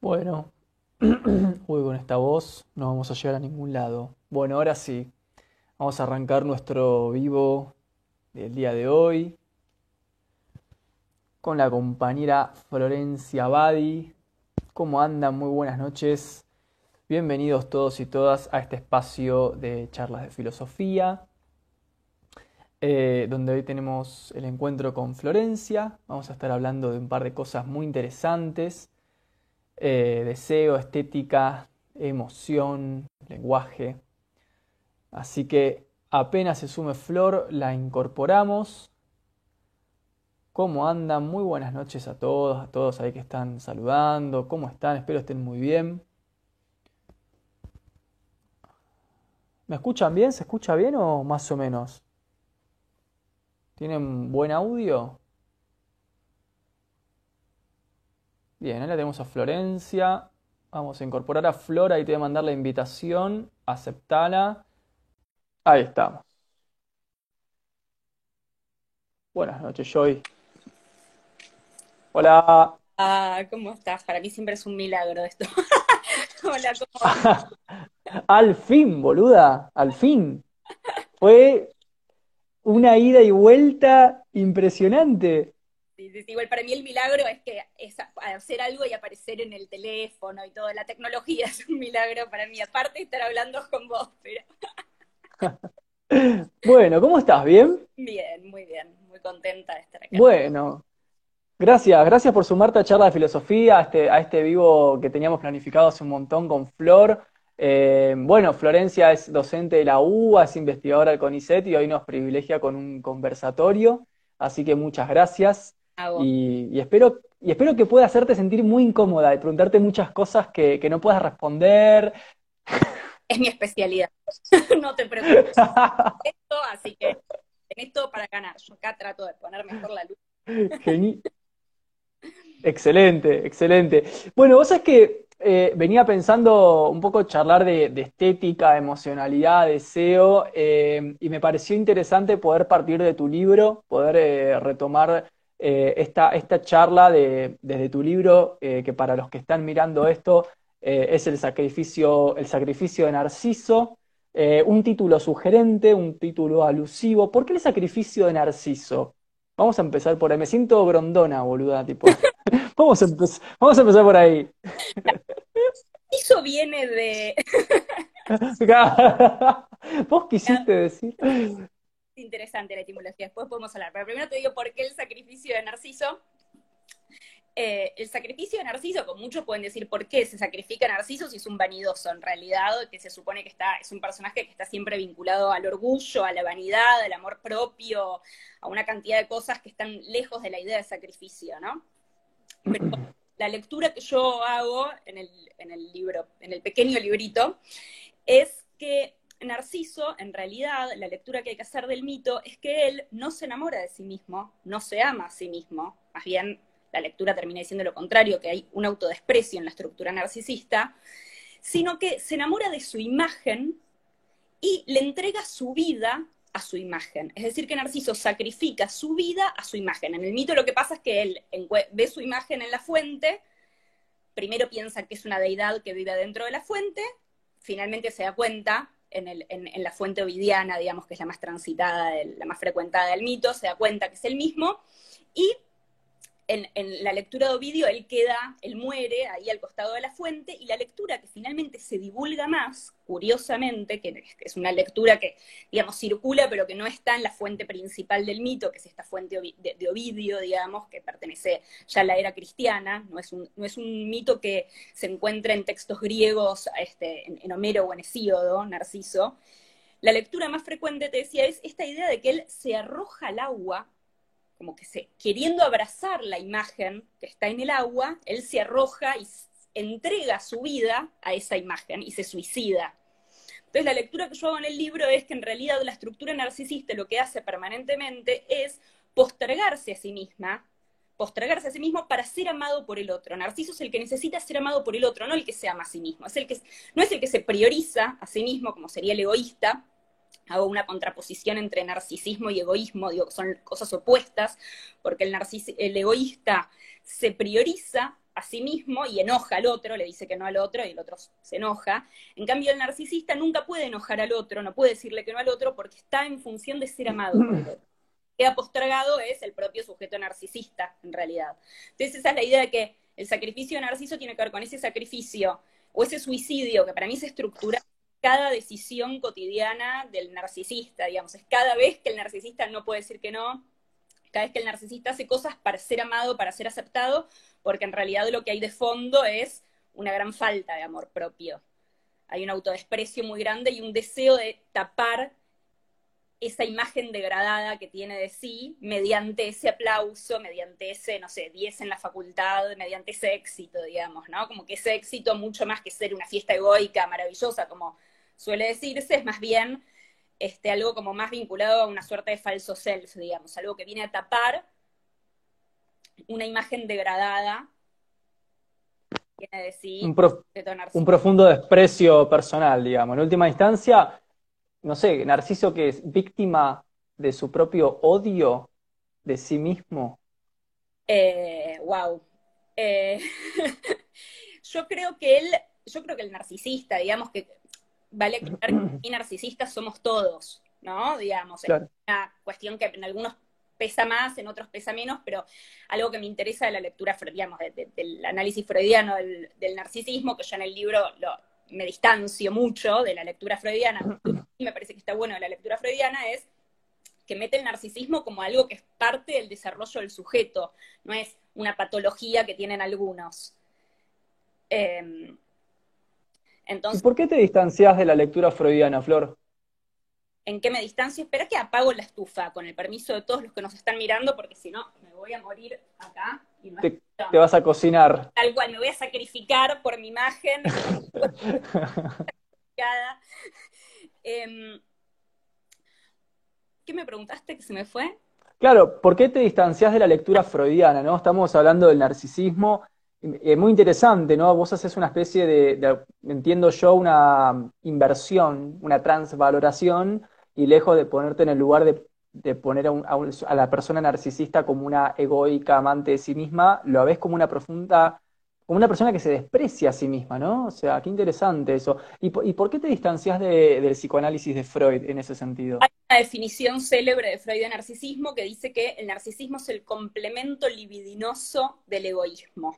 Bueno, uy, con esta voz no vamos a llegar a ningún lado. Bueno, ahora sí, vamos a arrancar nuestro vivo del día de hoy con la compañera Florencia Badi. ¿Cómo andan? Muy buenas noches. Bienvenidos todos y todas a este espacio de charlas de filosofía, eh, donde hoy tenemos el encuentro con Florencia. Vamos a estar hablando de un par de cosas muy interesantes eh, deseo, estética, emoción, lenguaje. Así que apenas se sume Flor, la incorporamos. ¿Cómo andan? Muy buenas noches a todos, a todos ahí que están saludando. ¿Cómo están? Espero estén muy bien. ¿Me escuchan bien? ¿Se escucha bien o más o menos? ¿Tienen buen audio? Bien, ahí la tenemos a Florencia. Vamos a incorporar a Flora y te voy a mandar la invitación. Aceptala. Ahí estamos. Buenas noches, Joy. Hola. Ah, ¿cómo estás? Para mí siempre es un milagro esto. Hola, ¿cómo Al fin, boluda, al fin. Fue una ida y vuelta impresionante. Igual para mí el milagro es que es hacer algo y aparecer en el teléfono y toda la tecnología es un milagro para mí. Aparte de estar hablando con vos, pero... bueno, ¿cómo estás? ¿Bien? Bien, muy bien. Muy contenta de estar acá. Bueno, gracias. Gracias por sumarte a charla de filosofía, a este, a este vivo que teníamos planificado hace un montón con Flor. Eh, bueno, Florencia es docente de la UBA, es investigadora del CONICET y hoy nos privilegia con un conversatorio. Así que muchas gracias. Y, espero, y espero que pueda hacerte sentir muy incómoda y preguntarte muchas cosas que, no puedas responder. Es mi especialidad, no te preocupes. esto, así que tenés todo para ganar. Yo acá trato de poner mejor la luz. Genial. Excelente, excelente. Bueno, vos sabés que eh, venía pensando un poco charlar de, estética, emocionalidad, deseo, eh, y me pareció interesante poder partir de tu libro, poder eh, retomar eh, esta, esta, charla de, desde tu libro, eh, que para los que están mirando esto eh, es el sacrificio, el sacrificio de Narciso, un título sugerente, un título alusivo. ¿Por qué el sacrificio de Narciso? Vamos a empezar por ahí. Me siento grondona, boluda, tipo. vamos, a vamos a empezar por ahí. Eso viene de. ¿Vos quisiste decir? Interesante la etimología, después podemos hablar. Pero primero te digo por qué el sacrificio de Narciso. Eh, el sacrificio de Narciso, con muchos pueden decir por qué se sacrifica Narciso si es un vanidoso, en realidad, que se supone que está, es un personaje que está siempre vinculado al orgullo, a la vanidad, al amor propio, a una cantidad de cosas que están lejos de la idea de sacrificio, ¿no? Pero la lectura que yo hago en el, en el libro, en el pequeño librito, es que Narciso, en realidad, la lectura que hay que hacer del mito es que él no se enamora de sí mismo, no se ama a sí mismo, más bien la lectura termina diciendo lo contrario, que hay un autodesprecio en la estructura narcisista, sino que se enamora de su imagen y le entrega su vida a su imagen. Es decir, que Narciso sacrifica su vida a su imagen. En el mito lo que pasa es que él ve su imagen en la fuente, primero piensa que es una deidad que vive dentro de la fuente, finalmente se da cuenta en, la fuente ovidiana, digamos, que es la más transitada, la más frecuentada del mito, se da cuenta que es el mismo, y en, la lectura de Ovidio él queda, él muere ahí al costado de la fuente, y la lectura que finalmente se divulga más, curiosamente, que es una lectura que, digamos, circula, pero que no está en la fuente principal del mito, que es esta fuente de, Ovidio, digamos, que pertenece ya a la era cristiana, no es un, mito que se encuentra en textos griegos, este, en, en Homero o en Hesíodo, Narciso. La lectura más frecuente, te decía, es esta idea de que él se arroja al agua como que se, queriendo abrazar la imagen que está en el agua, él se arroja y entrega su vida a esa imagen y se suicida. Entonces la lectura que yo hago en el libro es que en realidad la estructura narcisista lo que hace permanentemente es postergarse a sí misma, postergarse a sí mismo para ser amado por el otro. Narciso es el que necesita ser amado por el otro, no el que se ama a sí mismo. Es el que, no es el que se prioriza a sí mismo, como sería el egoísta, hago una contraposición entre narcisismo y egoísmo, digo, son cosas opuestas, porque el, el egoísta se prioriza a sí mismo y enoja al otro, le dice que no al otro y el otro se enoja. En cambio, el narcisista nunca puede enojar al otro, no puede decirle que no al otro porque está en función de ser amado. Queda postergado es el propio sujeto narcisista, en realidad. Entonces, esa es la idea de que el sacrificio de narciso tiene que ver con ese sacrificio o ese suicidio que para mí se estructura cada decisión cotidiana del narcisista, digamos, es cada vez que el narcisista no puede decir que no, cada vez que el narcisista hace cosas para ser amado, para ser aceptado, porque en realidad lo que hay de fondo es una gran falta de amor propio. Hay un autodesprecio muy grande y un deseo de tapar esa imagen degradada que tiene de sí mediante ese aplauso, mediante ese, no sé, 10 en la facultad, mediante ese éxito, digamos, ¿no? Como que ese éxito, mucho más que ser una fiesta egoica, maravillosa, como suele decirse, es más bien este, algo como más vinculado a una suerte de falso self, digamos, algo que viene a tapar una imagen degradada. Viene de sí, un, un profundo desprecio personal, digamos. En última instancia, no sé, Narciso que es víctima de su propio odio de sí mismo. Eh, wow. Eh, yo creo que él, yo creo que el narcisista, digamos que vale aclarar que narcisistas somos todos, ¿no? Digamos, es una cuestión que en algunos pesa más, en otros pesa menos, pero algo que me interesa de la lectura, digamos, del análisis freudiano del, del, narcisismo, que yo en el libro lo, me distancio mucho de la lectura freudiana, y me parece que está bueno de la lectura freudiana, es que mete el narcisismo como algo que es parte del desarrollo del sujeto, no es una patología que tienen algunos. Em, entonces, ¿Por qué te distancias de la lectura freudiana, Flor? ¿En qué me distancio? Espera que apago la estufa, con el permiso de todos los que nos están mirando, porque si no, me voy a morir acá. Y no te, te, vas a cocinar. Tal cual, me voy a sacrificar por mi imagen. Em, ¿Qué me preguntaste que se me fue? Claro, ¿por qué te distancias de la lectura freudiana? ¿no? Estamos hablando del narcisismo. Es muy interesante, ¿no? Vos haces una especie de, entiendo yo, una inversión, una transvaloración, y lejos de ponerte en el lugar de, poner a, la persona narcisista como una egoica amante de sí misma, lo ves como una profunda como una persona que se desprecia a sí misma, ¿no? O sea, qué interesante eso. ¿Y, por qué te distancias del psicoanálisis de Freud en ese sentido? Hay una definición célebre de Freud de narcisismo que dice que el narcisismo es el complemento libidinoso del egoísmo.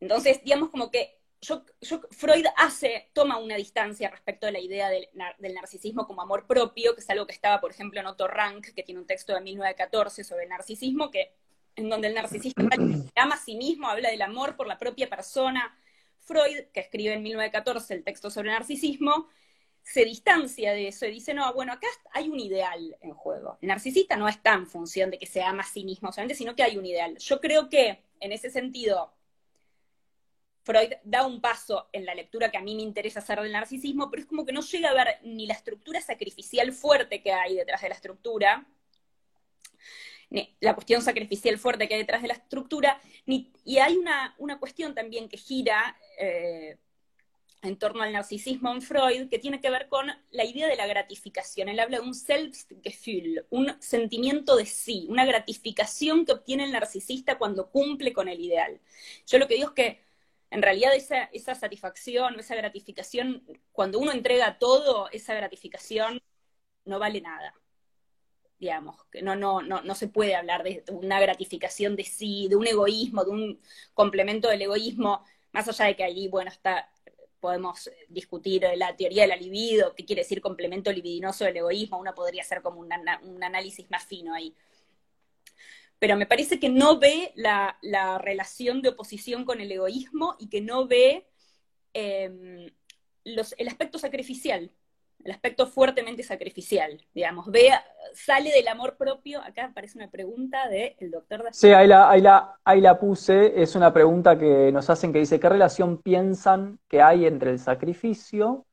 Entonces, digamos como que yo, Freud hace, toma una distancia respecto a la idea del, del, narcisismo como amor propio, que es algo que estaba, por ejemplo, en Otto Rank, que tiene un texto de 1914 sobre el narcisismo, que en donde el narcisista ama a sí mismo, habla del amor por la propia persona. Freud, que escribe en 1914 el texto sobre el narcisismo, se distancia de eso y dice, no, bueno, acá hay un ideal en juego. El narcisista no está en función de que se ama a sí mismo solamente, sino que hay un ideal. Yo creo que, en ese sentido, Freud da un paso en la lectura que a mí me interesa hacer del narcisismo, pero es como que no llega a ver ni la estructura sacrificial fuerte que hay detrás de la estructura, la cuestión sacrificial fuerte que hay detrás de la estructura, y hay una, cuestión también que gira eh, en torno al narcisismo en Freud, que tiene que ver con la idea de la gratificación. Él habla de un Selbstgefühl, un sentimiento de sí, una gratificación que obtiene el narcisista cuando cumple con el ideal. Yo lo que digo es que en realidad esa, esa satisfacción, esa gratificación, cuando uno entrega todo, esa gratificación no vale nada digamos, que no, no, no, no se puede hablar de una gratificación de sí, de un egoísmo, de un complemento del egoísmo, más allá de que ahí, bueno, está, podemos discutir la teoría de la libido, qué quiere decir complemento libidinoso del egoísmo, uno podría hacer como un, análisis más fino ahí. Pero me parece que no ve la, relación de oposición con el egoísmo y que no ve em, el aspecto sacrificial el aspecto fuertemente sacrificial, digamos, ve, sale del amor propio, acá aparece una pregunta del doctor Sí, ahí la, ahí, ahí la puse, es una pregunta que nos hacen que dice, ¿qué relación piensan que hay entre el sacrificio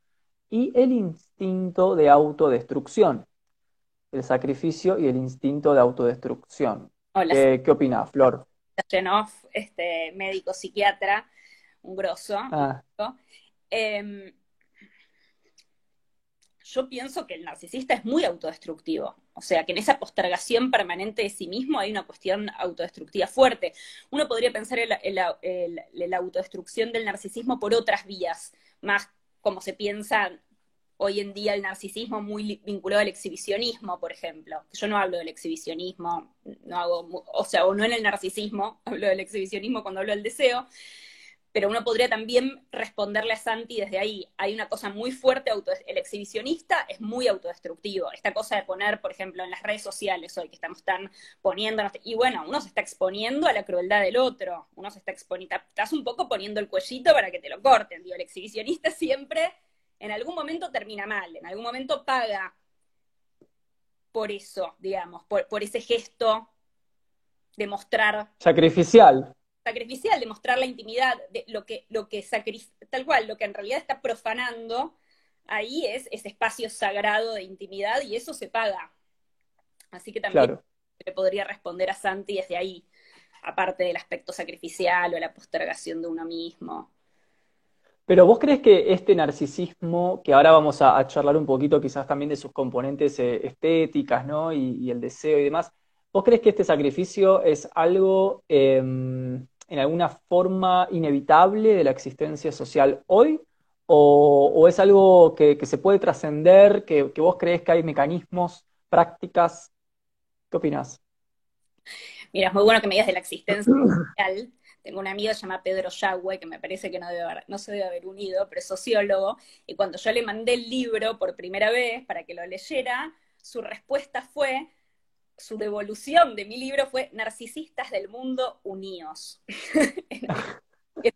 y el instinto de autodestrucción? El sacrificio y el instinto de autodestrucción. ¿Qué, ¿Qué opina, Flor? este médico psiquiatra, un grosso. Ah. Em, yo pienso que el narcisista es muy autodestructivo. O sea, que en esa postergación permanente de sí mismo hay una cuestión autodestructiva fuerte. Uno podría pensar en la, autodestrucción del narcisismo por otras vías, más como se piensa hoy en día el narcisismo muy vinculado al exhibicionismo, por ejemplo. Yo no hablo del exhibicionismo, no hago, o sea, o no en el narcisismo, hablo del exhibicionismo cuando hablo del deseo, pero uno podría también responderle a Santi desde ahí. Hay una cosa muy fuerte, el exhibicionista es muy autodestructivo. Esta cosa de poner, por ejemplo, en las redes sociales hoy, que estamos tan poniéndonos, y bueno, uno se está exponiendo a la crueldad del otro, uno se está exponiendo, estás un poco poniendo el cuellito para que te lo corten, digo, el exhibicionista siempre, en algún momento termina mal, en algún momento paga por eso, digamos, por, por ese gesto de mostrar... Sacrificial sacrificial, de mostrar la intimidad, de lo que, lo que tal cual, lo que en realidad está profanando, ahí es ese espacio sagrado de intimidad y eso se paga. Así que también le podría responder a Santi desde ahí, aparte del aspecto sacrificial o la postergación de uno mismo. Pero vos crees que este narcisismo, que ahora vamos a, charlar un poquito quizás también de sus componentes eh, estéticas, ¿no? Y, el deseo y demás, ¿vos crees que este sacrificio es algo em, en alguna forma inevitable de la existencia social hoy? ¿O, es algo que, se puede trascender, que, vos crees que hay mecanismos, prácticas? ¿Qué opinas? Mira, es muy bueno que me digas de la existencia social. Tengo un amigo llamado Pedro Yagüe, que me parece que no, debe no se debe haber unido, pero es sociólogo, y cuando yo le mandé el libro por primera vez para que lo leyera, su respuesta fue, su devolución de mi libro fue Narcisistas del Mundo Unidos. es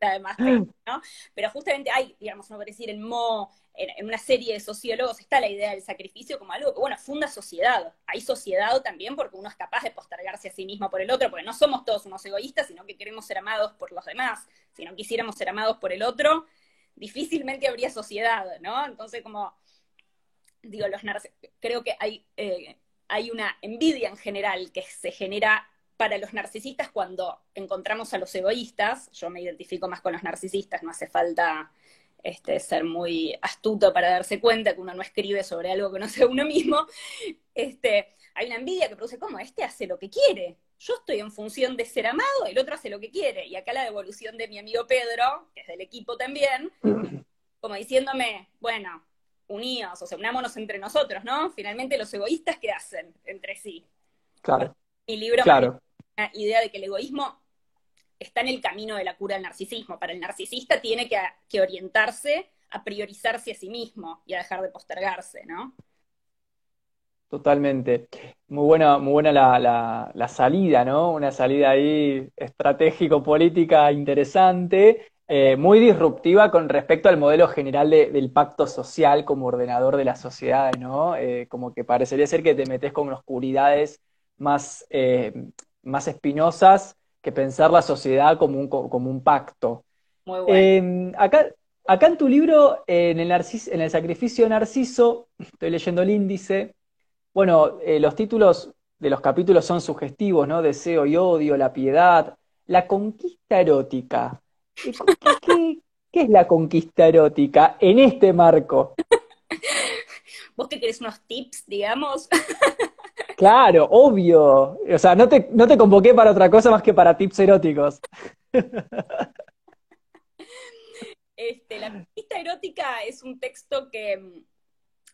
además, ¿no? Pero justamente hay, digamos, no decir, en Mo, en, una serie de sociólogos está la idea del sacrificio como algo que, bueno, funda sociedad. Hay sociedad también porque uno es capaz de postergarse a sí mismo por el otro, porque no somos todos unos egoístas, sino que queremos ser amados por los demás. Si no quisiéramos ser amados por el otro, difícilmente habría sociedad, ¿no? Entonces, como, digo, los creo que hay... Eh, hay una envidia en general que se genera para los narcisistas cuando encontramos a los egoístas. Yo me identifico más con los narcisistas, no hace falta este, ser muy astuto para darse cuenta que uno no escribe sobre algo que no sea uno mismo. Este, hay una envidia que produce, ¿cómo? Este hace lo que quiere. Yo estoy en función de ser amado, el otro hace lo que quiere. Y acá la devolución de mi amigo Pedro, que es del equipo también, como diciéndome, bueno, unidos, o sea, unámonos entre nosotros, ¿no? Finalmente los egoístas, ¿qué hacen entre sí? Claro. Mi libro claro. Idea de que el egoísmo está en el camino de la cura del narcisismo. Para el narcisista tiene que, orientarse a priorizarse a sí mismo y a dejar de postergarse, ¿no? Totalmente. Muy buena, muy buena la, la salida, ¿no? Una salida ahí estratégico-política interesante eh, muy disruptiva con respecto al modelo general del pacto social como ordenador de la sociedad, ¿no? Eh, como que parecería ser que te metes con oscuridades más, eh, más espinosas que pensar la sociedad como un, como un pacto. Muy bueno. Em, acá, acá en tu libro, en el, en el sacrificio de Narciso, estoy leyendo el índice, bueno, los títulos de los capítulos son sugestivos, ¿no? Deseo y odio, la piedad, la conquista erótica. ¿Qué, es la conquista erótica en este marco? ¿Vos que querés unos tips, digamos? Claro, obvio. O sea, no te, no te convoqué para otra cosa más que para tips eróticos. Este, la conquista erótica es un texto que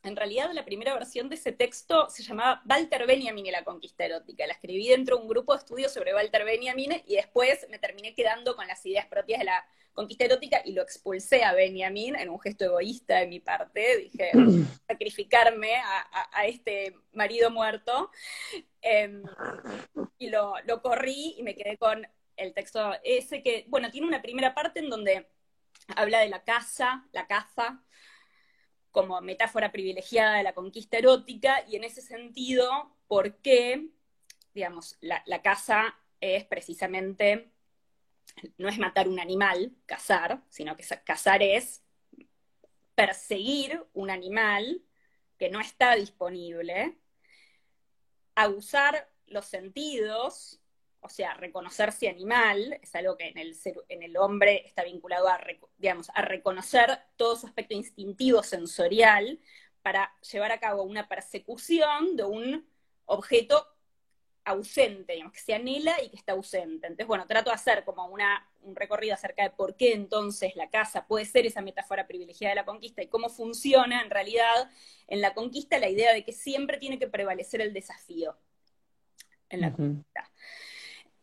en realidad la primera versión de ese texto se llamaba Walter Benjamin y la conquista erótica. La escribí dentro de un grupo de estudios sobre Walter Benjamin y después me terminé quedando con las ideas propias de la conquista erótica y lo expulsé a Benjamin en un gesto egoísta de mi parte. Dije, sacrificarme a, este marido muerto. Em, y lo, lo corrí y me quedé con el texto ese que, bueno, tiene una primera parte en donde habla de la caza, la caza, como metáfora privilegiada de la conquista erótica, y en ese sentido, ¿por qué, digamos, la, la caza es precisamente, no es matar un animal, cazar, sino que cazar es perseguir un animal que no está disponible, abusar los sentidos o sea, reconocerse animal es algo que en el, en el hombre está vinculado a, digamos, a reconocer todo su aspecto instintivo, sensorial, para llevar a cabo una persecución de un objeto ausente, digamos, que se anhela y que está ausente. Entonces, bueno, trato de hacer como una, un recorrido acerca de por qué entonces la casa puede ser esa metáfora privilegiada de la conquista y cómo funciona en realidad en la conquista la idea de que siempre tiene que prevalecer el desafío en la conquista.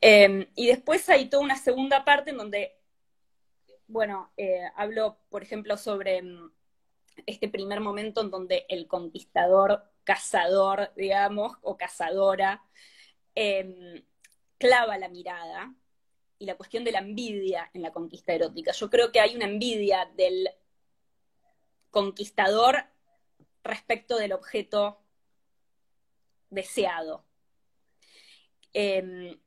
Em, y después hay toda una segunda parte en donde, bueno, eh, hablo, por ejemplo, sobre mm, este primer momento en donde el conquistador, cazador, digamos, o cazadora, em, clava la mirada y la cuestión de la envidia en la conquista erótica. Yo creo que hay una envidia del conquistador respecto del objeto deseado. Em,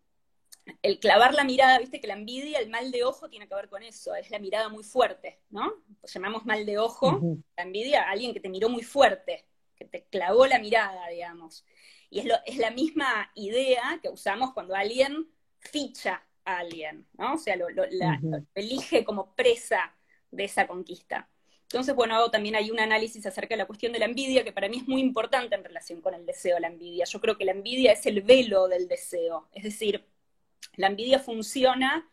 el clavar la mirada, viste que la envidia, el mal de ojo tiene que ver con eso, es la mirada muy fuerte, ¿no? Pues llamamos mal de ojo, la envidia a alguien que te miró muy fuerte, que te clavó la mirada, digamos. Y es, es la misma idea que usamos cuando alguien ficha a alguien, ¿no? O sea, lo, elige como presa de esa conquista. Entonces, bueno, también hay un análisis acerca de la cuestión de la envidia, que para mí es muy importante en relación con el deseo, la envidia. Yo creo que la envidia es el velo del deseo, es decir, la envidia funciona,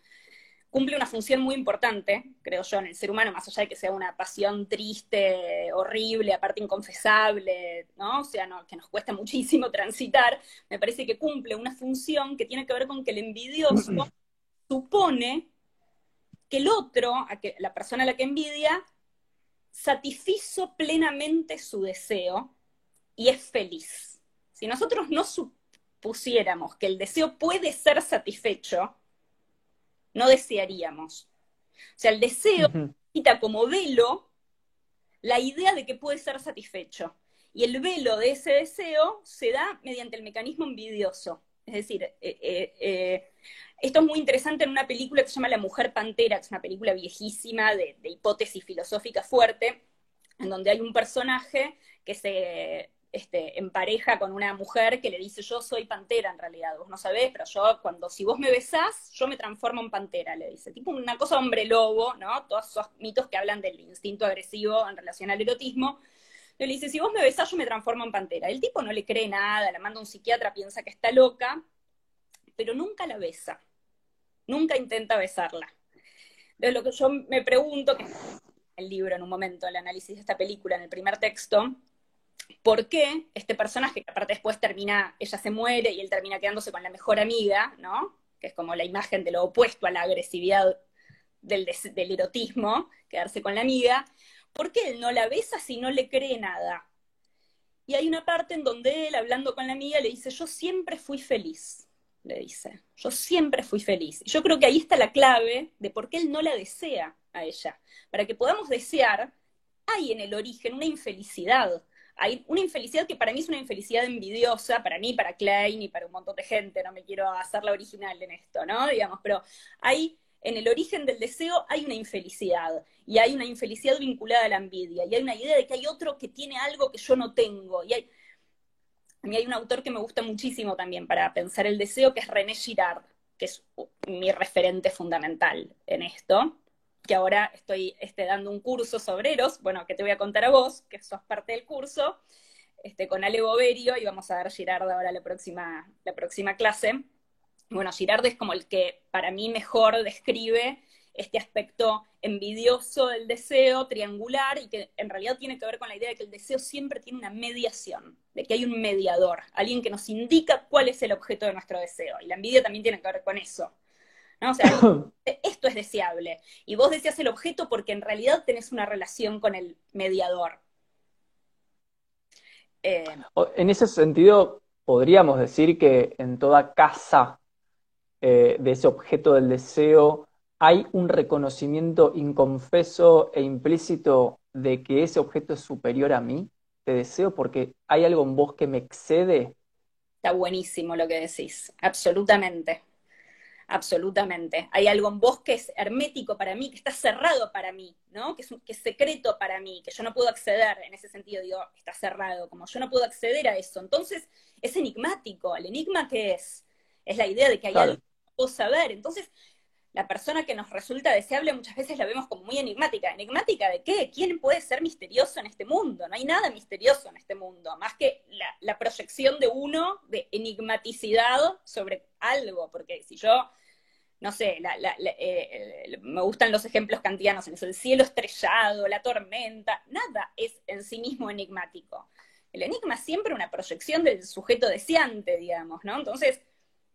cumple una función muy importante, creo yo, en el ser humano, más allá de que sea una pasión triste, horrible, aparte inconfesable, ¿no? O sea, que nos cuesta muchísimo transitar, me parece que cumple una función que tiene que ver con que el envidioso supone que el otro, la persona a la que envidia, satisfizo plenamente su deseo y es feliz. Si nosotros no, pusiéramos que el deseo puede ser satisfecho, no desearíamos. O sea, el deseo quita como velo la idea de que puede ser satisfecho. Y el velo de ese deseo se da mediante el mecanismo envidioso. Es decir, eh, eh, eh, esto es muy interesante en una película que se llama La Mujer Pantera, que es una película viejísima de hipótesis filosófica fuerte, en donde hay un personaje que se este, en pareja con una mujer que le dice, yo soy pantera en realidad, vos no sabés, pero yo cuando, si vos me besás, yo me transformo en pantera, le dice. Tipo una cosa hombre lobo, ¿no? Todos esos mitos que hablan del instinto agresivo en relación al erotismo. Le dice, si vos me besás, yo me transformo en pantera. El tipo no le cree nada, la manda a un psiquiatra, piensa que está loca, pero nunca la besa. Nunca intenta besarla. Entonces lo que yo me pregunto, que el libro en un momento, el análisis de esta película, en el primer texto, por qué este personaje, que aparte después termina, ella se muere y él termina quedándose con la mejor amiga, ¿no? Que es como la imagen de lo opuesto a la agresividad del, erotismo, quedarse con la amiga. ¿Por qué él no la besa si no le cree nada? Y hay una parte en donde él, hablando con la amiga, le dice, yo siempre fui feliz, le dice, yo siempre fui feliz. Y yo creo que ahí está la clave de por qué él no la desea a ella. Para que podamos desear, hay en el origen una infelicidad, hay una infelicidad que para mí es una infelicidad envidiosa, para mí, para Klein y para un montón de gente, no me quiero hacer la original en esto, ¿no? Digamos, pero hay, en el origen del deseo hay una infelicidad, y hay una infelicidad vinculada a la envidia, y hay una idea de que hay otro que tiene algo que yo no tengo, y hay... A mí hay un autor que me gusta muchísimo también para pensar el deseo, que es René Girard, que es mi referente fundamental en esto, que ahora estoy este, dando un curso sobre Eros, bueno, que te voy a contar a vos, que sos parte del curso, este, con Ale Boverio, y vamos a ver Girard ahora la próxima, la próxima clase. Bueno, Girard es como el que para mí mejor describe este aspecto envidioso del deseo, triangular, y que en realidad tiene que ver con la idea de que el deseo siempre tiene una mediación, de que hay un mediador, alguien que nos indica cuál es el objeto de nuestro deseo. Y la envidia también tiene que ver con eso. O sea, esto es deseable. Y vos deseas el objeto porque en realidad tenés una relación con el mediador. Eh, en ese sentido, podríamos decir que en toda casa eh, de ese objeto del deseo hay un reconocimiento inconfeso e implícito de que ese objeto es superior a mí. Te deseo porque hay algo en vos que me excede. Está buenísimo lo que decís, absolutamente absolutamente. Hay algo en vos que es hermético para mí, que está cerrado para mí, ¿no? Que es, que es secreto para mí, que yo no puedo acceder, en ese sentido digo, está cerrado, como yo no puedo acceder a eso. Entonces, es enigmático. ¿El enigma qué es? Es la idea de que hay algo que no puedo saber. Entonces, la persona que nos resulta deseable muchas veces la vemos como muy enigmática. ¿Enigmática de qué? ¿Quién puede ser misterioso en este mundo? No hay nada misterioso en este mundo, más que la, proyección de uno de enigmaticidad sobre algo, porque si yo, no sé, eh, me gustan los ejemplos kantianos en eso, el cielo estrellado, la tormenta, nada es en sí mismo enigmático. El enigma es siempre una proyección del sujeto deseante, digamos, ¿no? Entonces,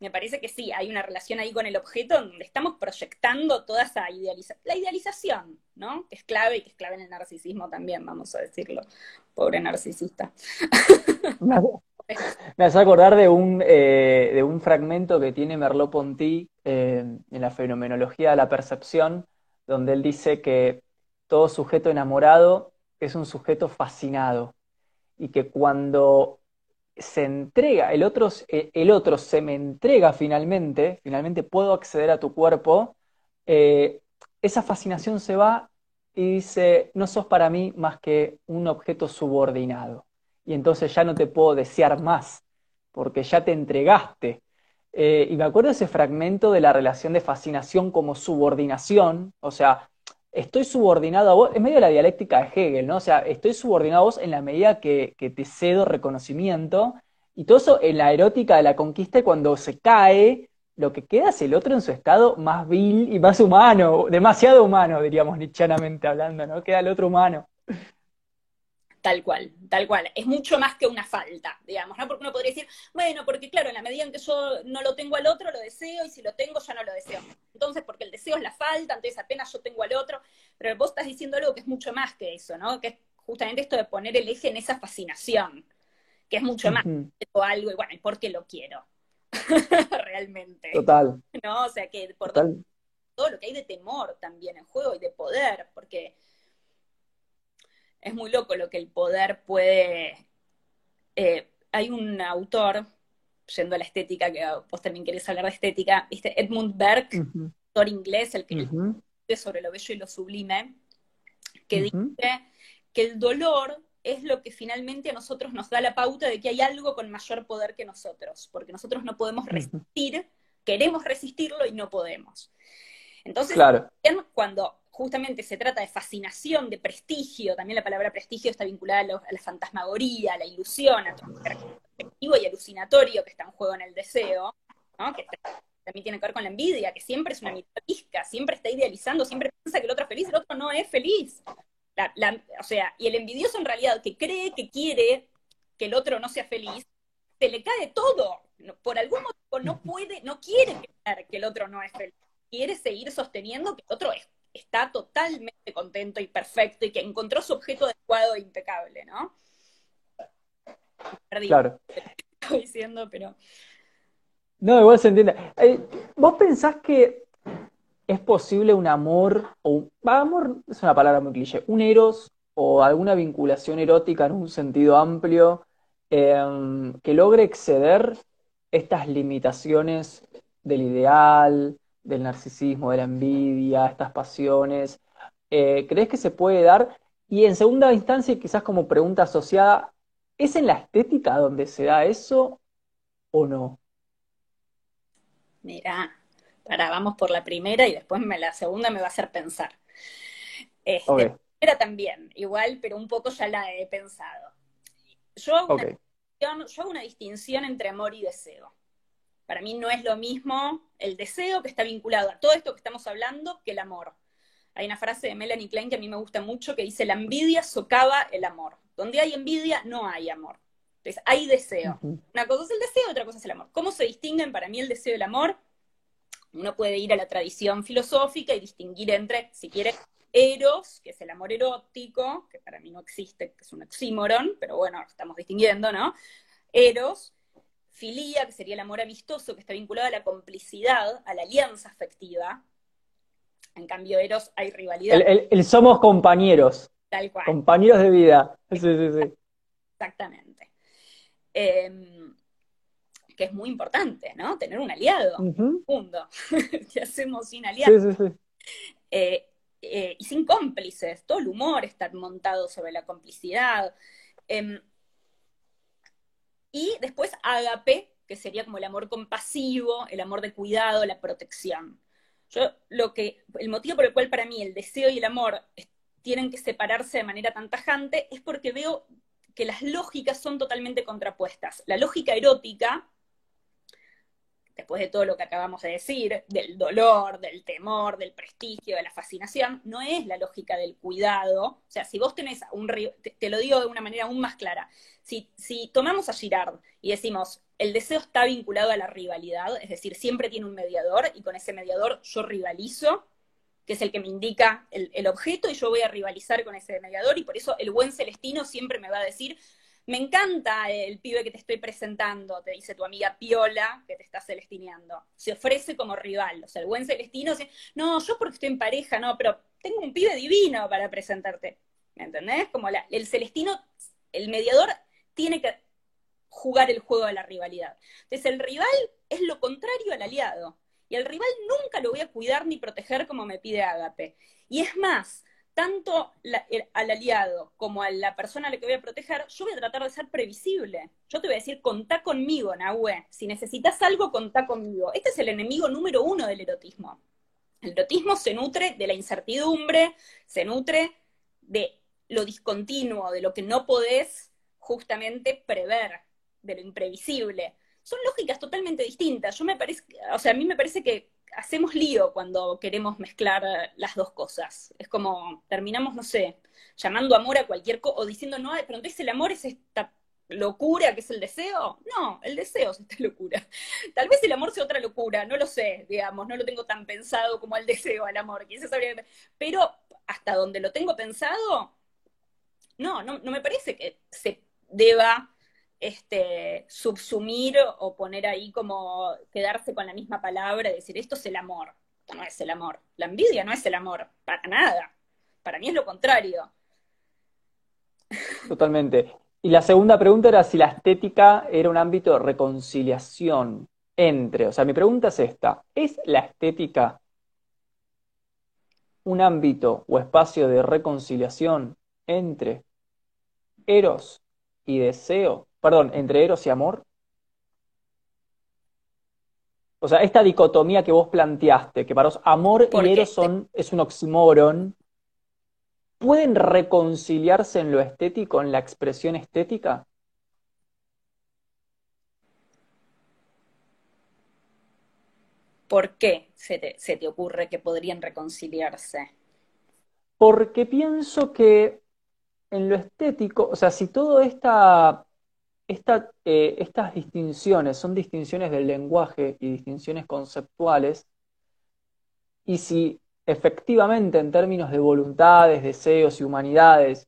me parece que sí, hay una relación ahí con el objeto donde estamos proyectando toda esa idealización, la idealización, ¿no? Que es clave y que es clave en el narcisismo también, vamos a decirlo. Pobre narcisista. Me hace acordar de un, eh, de un fragmento que tiene Merleau-Ponty eh, en la fenomenología de la percepción, donde él dice que todo sujeto enamorado es un sujeto fascinado y que cuando se entrega, el otro, eh, el otro se me entrega finalmente, finalmente puedo acceder a tu cuerpo, eh, esa fascinación se va y dice, no sos para mí más que un objeto subordinado. Y entonces ya no te puedo desear más, porque ya te entregaste. Eh, y me acuerdo ese fragmento de la relación de fascinación como subordinación, o sea, estoy subordinado a vos, es medio la dialéctica de Hegel, ¿no? O sea, estoy subordinado a vos en la medida que, te cedo reconocimiento, y todo eso en la erótica de la conquista, cuando se cae, lo que queda es el otro en su estado más vil y más humano, demasiado humano, diríamos nichanamente hablando, ¿no? Queda el otro humano. Tal cual, tal cual. Es mucho más que una falta, digamos, ¿no? Porque uno podría decir, bueno, porque claro, en la medida en que yo no lo tengo al otro, lo deseo, y si lo tengo, ya no lo deseo. Entonces, porque el deseo es la falta, entonces apenas yo tengo al otro. Pero vos estás diciendo algo que es mucho más que eso, ¿no? Que es justamente esto de poner el eje en esa fascinación, que es mucho más que algo, y bueno, ¿y por qué lo quiero? Realmente. Total. ¿No? O sea, que por todo lo que hay de temor también en juego y de poder, porque es muy loco lo que el poder puede... Eh, hay un autor, yendo a la estética, que vos también querés hablar de estética, ¿viste? Edmund Burke, autor inglés, el que uh sobre lo bello y lo sublime, que dice que el dolor es lo que finalmente a nosotros nos da la pauta de que hay algo con mayor poder que nosotros, porque nosotros no podemos resistir, queremos resistirlo y no podemos. Entonces, cuando justamente se trata de fascinación, de prestigio, también la palabra prestigio está vinculada a, la fantasmagoría, a la ilusión, a todo lo y alucinatorio que está en juego en el deseo, que también tiene que ver con la envidia, que siempre es una mitad siempre está idealizando, siempre piensa que el otro es feliz, el otro no es feliz. o sea, y el envidioso en realidad que cree que quiere que el otro no sea feliz, se le cae todo. Por algún motivo no puede, no quiere creer que el otro no es feliz. Quiere seguir sosteniendo que el otro es está totalmente contento y perfecto y que encontró su objeto adecuado e impecable, ¿no? Perdí claro. Estoy diciendo, pero. No, igual se entiende. Eh, ¿Vos pensás que es posible un amor, o amor es una palabra muy cliché, un eros o alguna vinculación erótica en un sentido amplio em, que logre exceder estas limitaciones del ideal, del narcisismo, de la envidia, estas pasiones, eh, ¿crees que se puede dar? Y en segunda instancia, quizás como pregunta asociada, ¿es en la estética donde se da eso o no? Mira, ahora vamos por la primera y después me, la segunda me va a hacer pensar. Este, La primera también, igual, pero un poco ya la he pensado. Yo yo hago una distinción entre amor y deseo. Para mí no es lo mismo el deseo que está vinculado a todo esto que estamos hablando que el amor. Hay una frase de Melanie Klein que a mí me gusta mucho que dice, la envidia socava el amor. Donde hay envidia, no hay amor. Entonces, hay deseo. Una cosa es el deseo, otra cosa es el amor. ¿Cómo se distinguen para mí el deseo y el amor? Uno puede ir a la tradición filosófica y distinguir entre, si quiere, eros, que es el amor erótico, que para mí no existe, que es un oxímoron, pero bueno, estamos distinguiendo, ¿no? Eros, Filía, que sería el amor amistoso, que está vinculado a la complicidad, a la alianza afectiva. En cambio, Eros hay rivalidad. El, somos compañeros. Tal cual. Compañeros de vida. Sí, sí, sí. Exactamente. Em, que es muy importante, ¿no? Tener un aliado. Uh mundo. ¿Qué hacemos sin aliados? Sí, sí, sí. Eh, eh, y sin cómplices. Todo el humor está montado sobre la complicidad. Em, y después agape, que sería como el amor compasivo, el amor de cuidado, la protección. Yo lo que, el motivo por el cual para mí el deseo y el amor tienen que separarse de manera tan tajante es porque veo que las lógicas son totalmente contrapuestas. La lógica erótica, después de todo lo que acabamos de decir, del dolor, del temor, del prestigio, de la fascinación, no es la lógica del cuidado. O sea, si vos tenés un te, te lo digo de una manera aún más clara, si, si tomamos a Girard y decimos, el deseo está vinculado a la rivalidad, es decir, siempre tiene un mediador y con ese mediador yo rivalizo, que es el que me indica el, el, objeto y yo voy a rivalizar con ese mediador y por eso el buen celestino siempre me va a decir, me encanta el pibe que te estoy presentando, te dice tu amiga Piola, que te está celestineando. Se ofrece como rival. O sea, el buen celestino dice, no, yo porque estoy en pareja, no, pero tengo un pibe divino para presentarte. ¿Me entendés? Como la, el celestino, el mediador tiene que jugar el juego de la rivalidad. Entonces, el rival es lo contrario al aliado. Y al rival nunca lo voy a cuidar ni proteger como me pide Ágape. Y es más, tanto al aliado como a la persona a la que voy a proteger, yo voy a tratar de ser previsible. Yo te voy a decir, contá conmigo, Nahue. Si necesitas algo, contá conmigo. Este es el enemigo número uno del erotismo. El erotismo se nutre de la incertidumbre, se nutre de lo discontinuo, de lo que no podés justamente prever de lo imprevisible. Son lógicas totalmente distintas. Yo me parece, o sea, a mí me parece que hacemos lío cuando queremos mezclar las dos cosas. Es como terminamos, no sé, llamando amor a cualquier cosa o diciendo, no, pero entonces el amor es esta locura que es el deseo. No, el deseo es esta locura. Tal vez el amor sea otra locura, no lo sé, digamos, no lo tengo tan pensado como el deseo al amor, quizás habría... pero hasta donde lo tengo pensado, no, no, no me parece que se deba este, subsumir o poner ahí como quedarse con la misma palabra decir, esto es el amor. Esto no es el amor. La envidia no es el amor, para nada. Para mí es lo contrario. Totalmente. Y la segunda pregunta era si la estética era un ámbito de reconciliación entre, o sea, mi pregunta es esta, ¿es la estética un ámbito o espacio de reconciliación entre eros y deseo? Perdón, entre eros y amor? O sea, esta dicotomía que vos planteaste, que para vos amor y eros son, es un oxímoron, ¿pueden reconciliarse en lo estético, en la expresión estética? ¿Por qué se te, se te ocurre que podrían reconciliarse? Porque pienso que en lo estético, o sea, si toda esta eh, estas distinciones son distinciones del lenguaje y distinciones conceptuales, y si efectivamente en términos de voluntades, deseos y humanidades,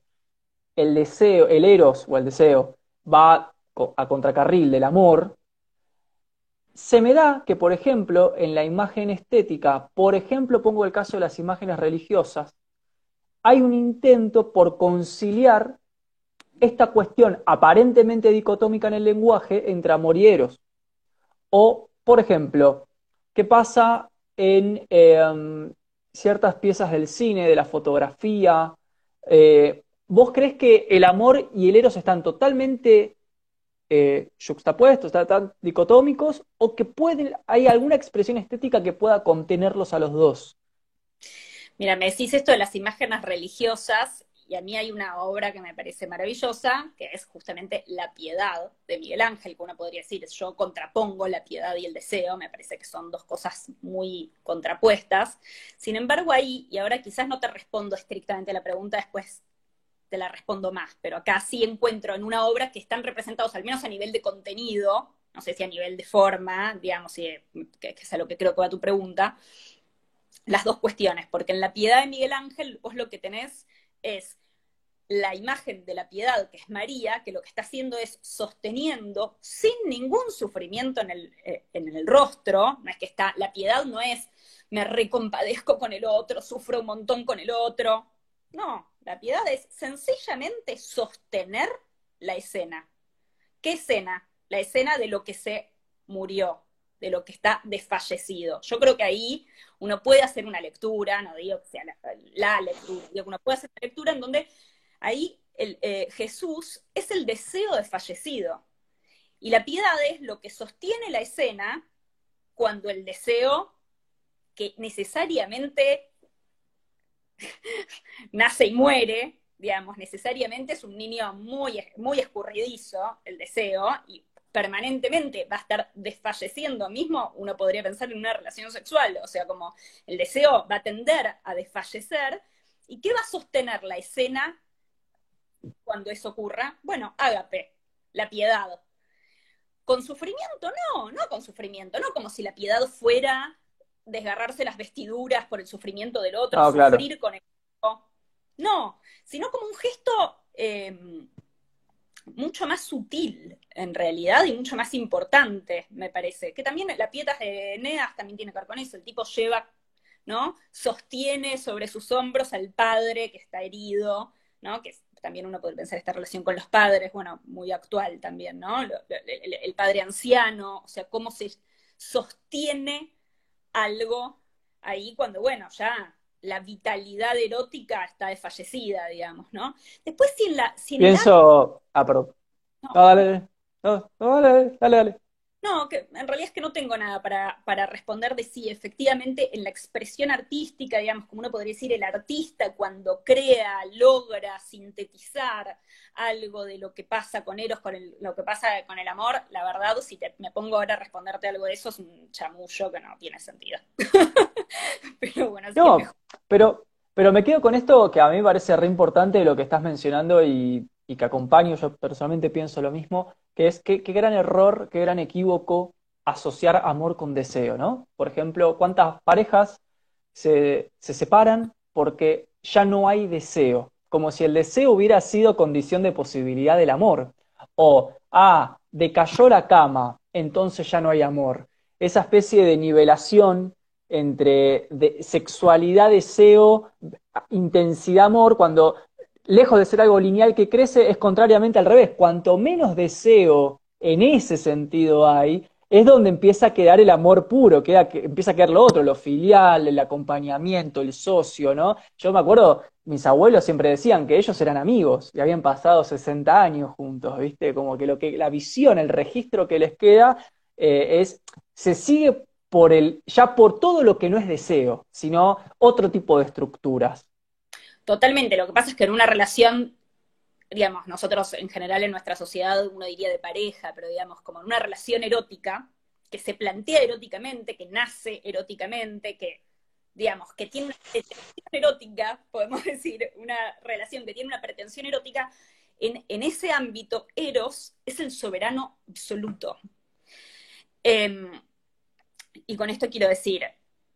el deseo, el eros o el deseo va a contracarril del amor, se me da que, por ejemplo, en la imagen estética, por ejemplo, pongo el caso de las imágenes religiosas, hay un intento por conciliar esta cuestión aparentemente dicotómica en el lenguaje entre amor y eros. O, por ejemplo, ¿qué pasa en eh, ciertas piezas del cine, de la fotografía? Eh, ¿Vos crees que el amor y el eros están totalmente eh, juxtapuestos, están dicotómicos, o que pueden, hay alguna expresión estética que pueda contenerlos a los dos? Mira, me decís esto de las imágenes religiosas y a mí hay una obra que me parece maravillosa, que es justamente La Piedad de Miguel Ángel, que uno podría decir, yo contrapongo la piedad y el deseo, me parece que son dos cosas muy contrapuestas. Sin embargo, ahí, y ahora quizás no te respondo estrictamente la pregunta, después te la respondo más, pero acá sí encuentro en una obra que están representados, al menos a nivel de contenido, no sé si a nivel de forma, digamos, que, es a lo que creo que va tu pregunta, las dos cuestiones, porque en la piedad de Miguel Ángel vos lo que tenés es la imagen de la piedad, que es María, que lo que está haciendo es sosteniendo sin ningún sufrimiento en el, eh, en el rostro, no es que está, la piedad no es me recompadezco con el otro, sufro un montón con el otro, no, la piedad es sencillamente sostener la escena. ¿Qué escena? La escena de lo que se murió, de lo que está desfallecido. Yo creo que ahí uno puede hacer una lectura, no digo que sea la, la lectura, digo que uno puede hacer una lectura en donde ahí eh, Jesús es el deseo de fallecido. Y la piedad es lo que sostiene la escena cuando el deseo que necesariamente nace y muere, digamos, necesariamente es un niño muy, muy escurridizo, el deseo, y permanentemente va a estar desfalleciendo mismo, uno podría pensar en una relación sexual, o sea, como el deseo va a tender a desfallecer, ¿y qué va a sostener la escena cuando eso ocurra? Bueno, ágape, la piedad. Con sufrimiento, no, no con sufrimiento, no como si la piedad fuera desgarrarse las vestiduras por el sufrimiento del otro, claro. sufrir con el otro. No, sino como un gesto eh, mucho más sutil, en realidad, y mucho más importante, me parece. Que también la pieta de Eneas también tiene que ver con eso. El tipo lleva, ¿no? Sostiene sobre sus hombros al padre que está herido, ¿no? Que también uno puede pensar esta relación con los padres, bueno, muy actual también, ¿no? El, el padre anciano, o sea, cómo se sostiene algo ahí cuando, bueno, ya la vitalidad erótica está desfallecida, digamos, ¿no? Después, si en la, si en el Pienso. Ah, perdón. No. No, dale, no, no, dale, dale, dale. No, que en realidad es que no tengo nada para, para responder de si efectivamente en la expresión artística, digamos, como uno podría decir, el artista cuando crea, logra sintetizar algo de lo que pasa con Eros, con el- lo que pasa con el amor, la verdad, si te- me pongo ahora a responderte algo de eso, es un chamullo que no tiene sentido. Pero bueno, así No, que pero, pero me quedo con esto que a mí me parece re importante de lo que estás mencionando y, y que acompaño, yo personalmente pienso lo mismo, que es qué, qué gran error, qué gran equívoco asociar amor con deseo, ¿no? Por ejemplo, ¿cuántas parejas se, se separan porque ya no hay deseo? Como si el deseo hubiera sido condición de posibilidad del amor. O, ah, decayó la cama, entonces ya no hay amor. Esa especie de nivelación entre sexualidad, deseo, intensidad, amor, cuando lejos de ser algo lineal que crece, es contrariamente al revés. Cuanto menos deseo en ese sentido hay, es donde empieza a quedar el amor puro, queda, que, empieza a quedar lo otro, lo filial, el acompañamiento, el socio, ¿no? Yo me acuerdo, mis abuelos siempre decían que ellos eran amigos y habían pasado 60 años juntos, ¿viste? Como que lo que la visión, el registro que les queda eh, es, se sigue por el, ya por todo lo que no es deseo, sino otro tipo de estructuras. Totalmente, lo que pasa es que en una relación, digamos, nosotros en general en nuestra sociedad uno diría de pareja, pero digamos, como en una relación erótica, que se plantea eróticamente, que nace eróticamente, que, digamos, que tiene una pretensión erótica, podemos decir, una relación que tiene una pretensión erótica, en, ese ámbito, Eros es el soberano absoluto. Em, y con esto quiero decir,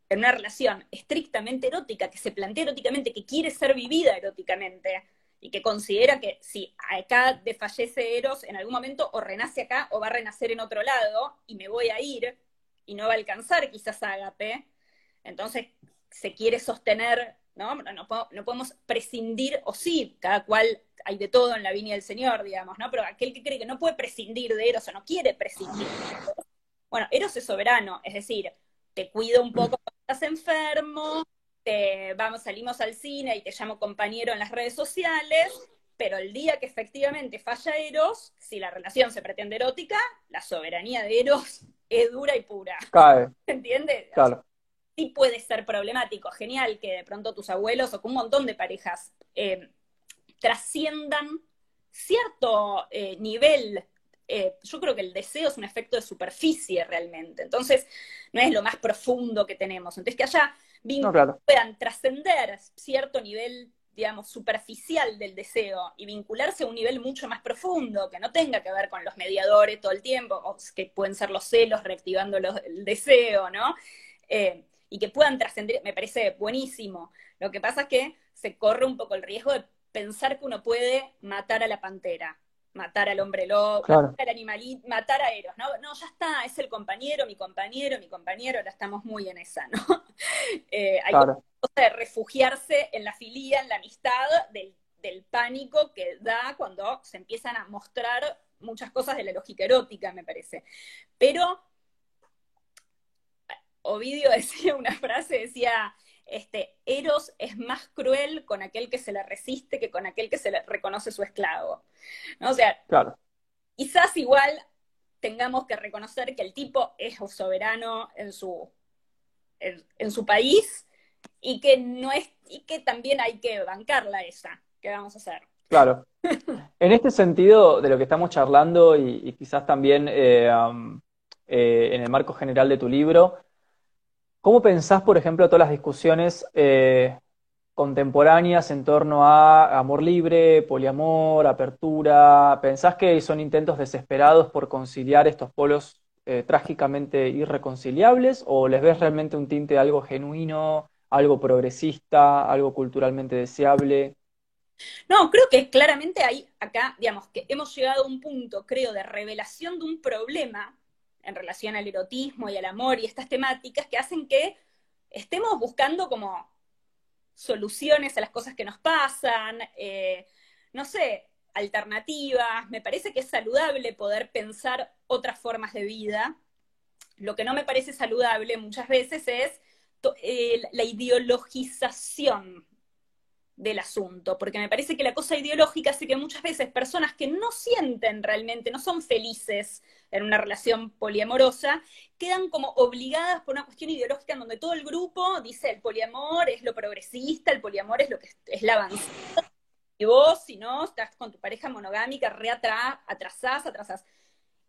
en una relación estrictamente erótica, que se plantea eróticamente, que quiere ser vivida eróticamente, y que considera que si acá desfallece Eros en algún momento, o renace acá, o va a renacer en otro lado, y me voy a ir, y no va a alcanzar quizás Ágape, entonces se quiere sostener, ¿no? No, no, podemos prescindir, o sí, cada cual hay de todo en la viña del Señor, digamos, ¿no? Pero aquel que cree que no puede prescindir de Eros o no quiere prescindir de Eros, bueno, Eros es soberano, es decir, te cuido un poco cuando estás enfermo, te, vamos, salimos al cine y te llamo compañero en las redes sociales, pero el día que efectivamente falla Eros, si la relación se pretende erótica, la soberanía de Eros es dura y pura. Cae, ¿Entiendes? claro. Sí puede ser problemático, genial que de pronto tus abuelos o con un montón de parejas eh, trasciendan cierto eh, nivel eh, yo creo que el deseo es un efecto de superficie realmente, entonces no es lo más profundo que tenemos, entonces que haya vínculos No, claro. que puedan trascender cierto nivel, digamos, superficial del deseo y vincularse a un nivel mucho más profundo, que no tenga que ver con los mediadores todo el tiempo, o que pueden ser los celos reactivando los- el deseo, ¿no? Eh, y que puedan trascender, me parece buenísimo. Lo que pasa es que se corre un poco el riesgo de pensar que uno puede matar a la pantera, matar al hombre lobo, Claro. matar al animalito, matar a Eros, ¿no? No, ya está, es el compañero, mi compañero, mi compañero, ahora estamos muy en esa, ¿no? Eh, hay Claro. cosa de refugiarse en la filía, en la amistad, del, del pánico que da cuando se empiezan a mostrar muchas cosas de la lógica erótica, me parece. Pero Ovidio decía una frase, decía, este, Eros es más cruel con aquel que se le resiste que con aquel que se le reconoce su esclavo. ¿No? O sea, Claro. quizás igual tengamos que reconocer que el tipo es soberano en su, en, su país y que no es, y que también hay que bancarla esa. ¿Qué vamos a hacer? Claro. En este sentido de lo que estamos charlando y, quizás también eh, eh, en el marco general de tu libro, ¿cómo pensás, por ejemplo, todas las discusiones eh, contemporáneas en torno a amor libre, poliamor, apertura? ¿Pensás que son intentos desesperados por conciliar estos polos eh, trágicamente irreconciliables o les ves realmente un tinte de algo genuino, algo progresista, algo culturalmente deseable? No, creo que claramente hay acá, digamos, que hemos llegado a un punto, creo, de revelación de un problema en relación al erotismo y al amor y estas temáticas que hacen que estemos buscando como soluciones a las cosas que nos pasan, eh, no sé, alternativas. Me parece que es saludable poder pensar otras formas de vida. Lo que no me parece saludable muchas veces es eh, la ideologización del asunto, porque me parece que la cosa ideológica hace que muchas veces personas que no sienten realmente, no son felices en una relación poliamorosa, quedan como obligadas por una cuestión ideológica en donde todo el grupo dice el poliamor es lo progresista, el poliamor es lo que es la avanzada, y vos, si no, estás con tu pareja monogámica, re atrás, atrasás, atrasás.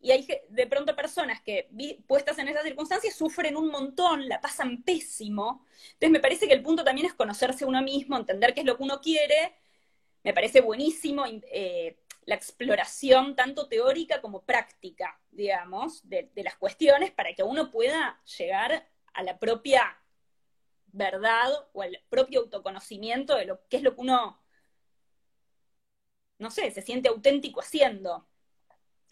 Y hay de pronto personas que, puestas en esas circunstancias, sufren un montón, la pasan pésimo. Entonces me parece que el punto también es conocerse uno mismo, entender qué es lo que uno quiere. Me parece buenísimo eh, la exploración tanto teórica como práctica, digamos, de, de las cuestiones para que uno pueda llegar a la propia verdad o al propio autoconocimiento de lo que es lo que uno, no sé, se siente auténtico haciendo.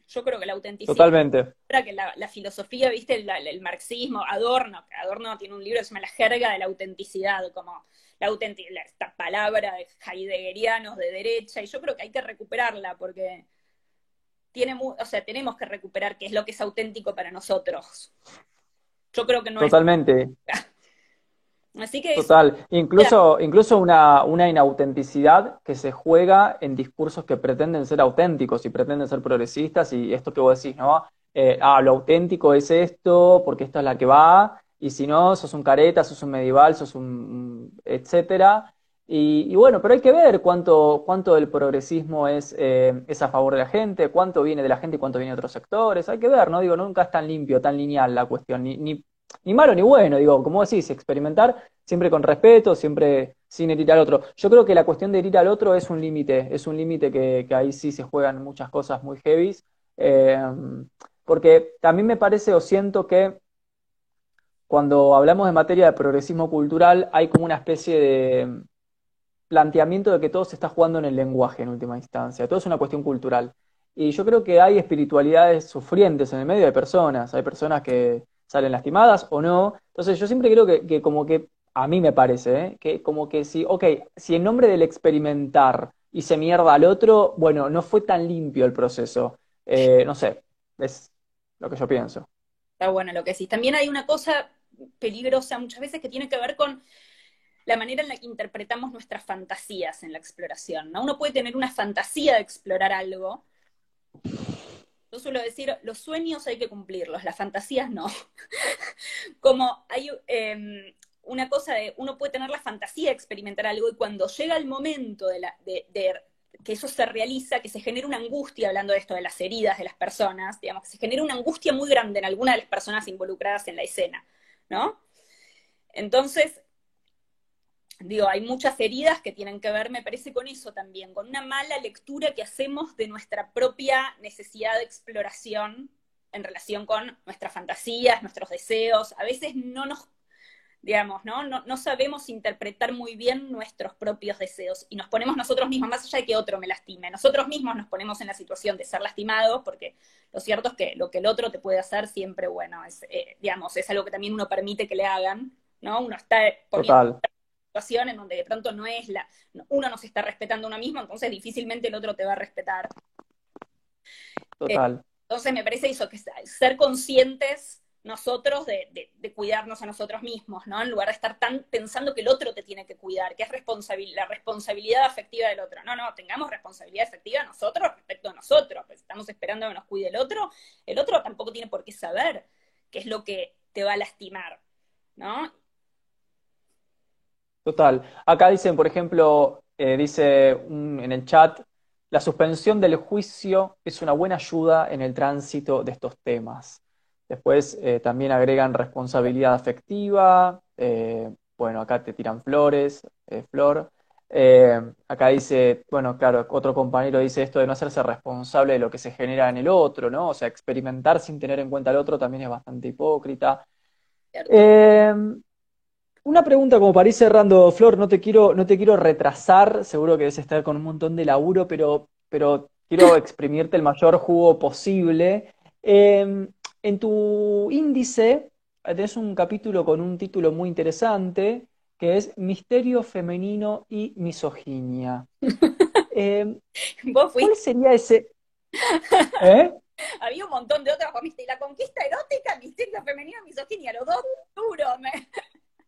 Yo creo que la autenticidad. Totalmente. Que la, filosofía, viste, el, marxismo, Adorno, Adorno tiene un libro que se llama La jerga de la autenticidad, como la autenticidad, esta palabra de heideggerianos de derecha, y yo creo que hay que recuperarla porque tiene, o sea, tenemos que recuperar qué es lo que es auténtico para nosotros. Yo creo que no Totalmente. es. Así que Total, incluso, incluso una, una, inautenticidad que se juega en discursos que pretenden ser auténticos y pretenden ser progresistas y esto que vos decís, ¿no? Eh, ah, lo auténtico es esto, porque esto es la que va, y si no, sos un careta, sos un medieval, sos un etcétera. Y, y bueno, pero hay que ver cuánto, cuánto del progresismo es, eh, es a favor de la gente, cuánto viene de la gente y cuánto viene de otros sectores. Hay que ver, ¿no? Digo, nunca es tan limpio, tan lineal la cuestión, ni, ni ni malo ni bueno, digo, como decís, experimentar siempre con respeto, siempre sin herir al otro. Yo creo que la cuestión de herir al otro es un límite, es un límite que, ahí sí se juegan muchas cosas muy heavies, eh, porque también me parece o siento que cuando hablamos de materia de progresismo cultural hay como una especie de planteamiento de que todo se está jugando en el lenguaje en última instancia, todo es una cuestión cultural. Y yo creo que hay espiritualidades sufrientes en el medio de personas, hay personas que, salen lastimadas o no. Entonces yo siempre creo que, como que, a mí me parece, ¿eh? que como que si, ok, si en nombre del experimentar hice mierda al otro, bueno, no fue tan limpio el proceso. Eh, no sé, es lo que yo pienso. Está bueno lo que sí. También hay una cosa peligrosa muchas veces que tiene que ver con la manera en la que interpretamos nuestras fantasías en la exploración. ¿no? Uno puede tener una fantasía de explorar algo, yo suelo decir, los sueños hay que cumplirlos, las fantasías no. Como hay em, una cosa de, uno puede tener la fantasía de experimentar algo y cuando llega el momento de, que eso se realiza, que se genera una angustia, hablando de esto, de las heridas de las personas, digamos, que se genera una angustia muy grande en alguna de las personas involucradas en la escena, ¿no? Entonces, digo, hay muchas heridas que tienen que ver, me parece, con eso también, con una mala lectura que hacemos de nuestra propia necesidad de exploración en relación con nuestras fantasías, nuestros deseos. A veces no nos, digamos, ¿no? No, sabemos interpretar muy bien nuestros propios deseos y nos ponemos nosotros mismos, más allá de que otro me lastime, nosotros mismos nos ponemos en la situación de ser lastimados, porque lo cierto es que lo que el otro te puede hacer siempre, bueno, es, eh, digamos, es algo que también uno permite que le hagan, ¿no? Uno está poniendo en donde de pronto no es la, uno no se está respetando a uno mismo, entonces difícilmente el otro te va a respetar. Total. entonces me parece eso, que ser conscientes nosotros de, cuidarnos a nosotros mismos, ¿no? En lugar de estar tan pensando que el otro te tiene que cuidar, que es la responsabilidad afectiva del otro. No, no, tengamos responsabilidad afectiva nosotros respecto a nosotros. Pues estamos esperando que nos cuide el otro. El otro tampoco tiene por qué saber qué es lo que te va a lastimar, ¿no? Total. Acá dicen, por ejemplo, eh, dice en el chat, la suspensión del juicio es una buena ayuda en el tránsito de estos temas. Después eh, también agregan responsabilidad afectiva. Eh, bueno, acá te tiran flores, Flor. acá dice, bueno, claro, otro compañero dice esto de no hacerse responsable de lo que se genera en el otro, ¿no? O sea, experimentar sin tener en cuenta al otro también es bastante hipócrita. Una pregunta como para ir cerrando, Flor, no te quiero, no te quiero retrasar, seguro que debes estar con un montón de laburo, pero, pero quiero exprimirte el mayor jugo posible. Em, en tu índice tenés un capítulo con un título muy interesante, que es Misterio femenino y misoginia. Em, ¿Cuál sería ese? ¿Eh? Había un montón de otras, la conquista erótica, misterio femenino y misoginia, los dos duros. Me...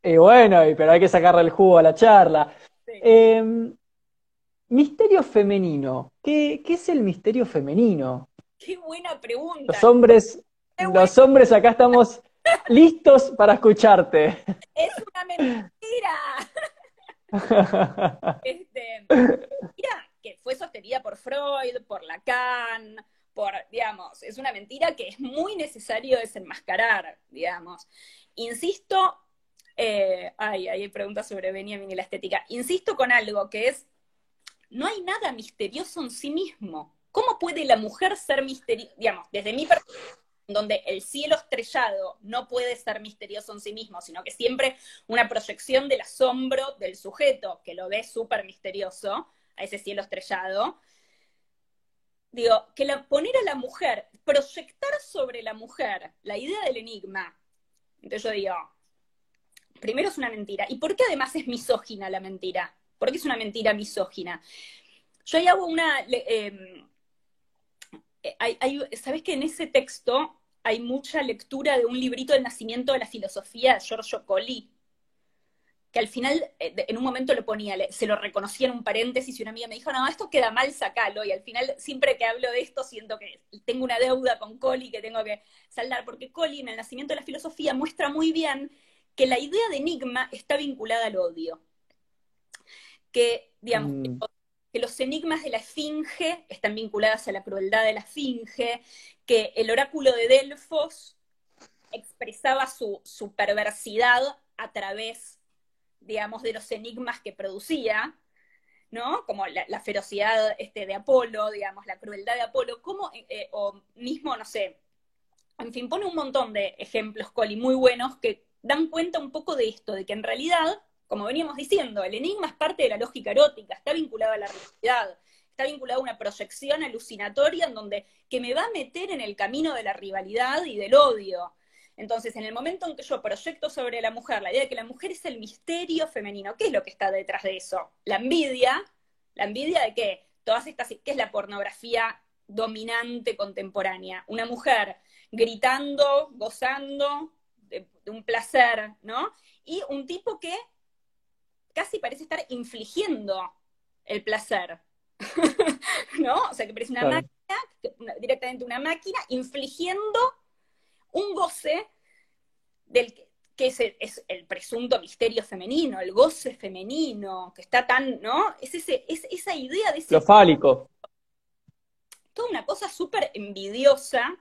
Y bueno, pero hay que sacarle el jugo a la charla. Em, misterio femenino. ¿Qué, es el misterio femenino? Qué buena pregunta. Los hombres, los hombres acá estamos listos para escucharte. Es una mentira. este, mentira que fue sostenida por Freud, por Lacan, por, digamos, es una mentira que es muy necesario desenmascarar, digamos. Insisto, eh, ay, hay preguntas sobre Benjamin y la estética. Insisto con algo que es, no hay nada misterioso en sí mismo. ¿Cómo puede la mujer ser misteriosa? Digamos, desde mi perspectiva, donde el cielo estrellado no puede ser misterioso en sí mismo, sino que siempre una proyección del asombro del sujeto, que lo ve súper misterioso, a ese cielo estrellado. Digo, que poner a la mujer, proyectar sobre la mujer la idea del enigma. Entonces yo digo, primero es una mentira. ¿Y por qué además es misógina la mentira? ¿Por qué es una mentira misógina? Yo ahí hago una... Em, eh, ¿Sabes que en ese texto hay mucha lectura de un librito del nacimiento de la filosofía de Giorgio Colli? Que al final, eh, en un momento lo ponía, se lo reconocía en un paréntesis y una amiga me dijo, no, esto queda mal, sacalo. Y al final, siempre que hablo de esto, siento que tengo una deuda con Colli que tengo que saldar, porque Colli en el nacimiento de la filosofía muestra muy bien que la idea de enigma está vinculada al odio. Que, digamos, mm. que los enigmas de la esfinge están vinculados a la crueldad de la esfinge, que el oráculo de Delfos expresaba su, perversidad a través, digamos, de los enigmas que producía, ¿no? Como la, ferocidad este, de Apolo, digamos, la crueldad de Apolo, como, eh, o mismo, no sé, en fin, pone un montón de ejemplos, Coli, muy buenos que dan cuenta un poco de esto, de que en realidad, como veníamos diciendo, el enigma es parte de la lógica erótica, está vinculado a la realidad, está vinculado a una proyección alucinatoria en donde que me va a meter en el camino de la rivalidad y del odio. Entonces, en el momento en que yo proyecto sobre la mujer la idea de que la mujer es el misterio femenino, ¿qué es lo que está detrás de eso? La envidia, la envidia de que todas estas, ¿qué es la pornografía dominante contemporánea? Una mujer gritando, gozando, de, un placer, ¿no? Y un tipo que casi parece estar infligiendo el placer, ¿no? O sea, que parece una máquina, directamente una máquina, infligiendo un goce del que es el, presunto misterio femenino, el goce femenino, que está tan, ¿no? Es, ese, es esa idea de ese... Lo fálico. Toda una cosa súper envidiosa,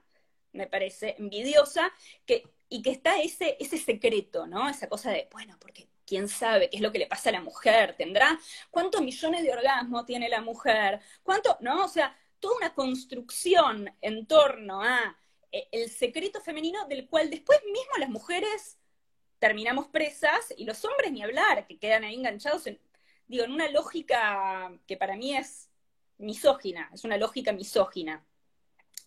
me parece, envidiosa, que y que está ese, ese secreto, ¿no? Esa cosa de, bueno, porque quién sabe qué es lo que le pasa a la mujer, tendrá cuántos millones de orgasmos tiene la mujer, cuánto, ¿no? O sea, toda una construcción en torno a eh, el secreto femenino del cual después mismo las mujeres terminamos presas y los hombres ni hablar, que quedan ahí enganchados en, digo, en una lógica que para mí es misógina, es una lógica misógina.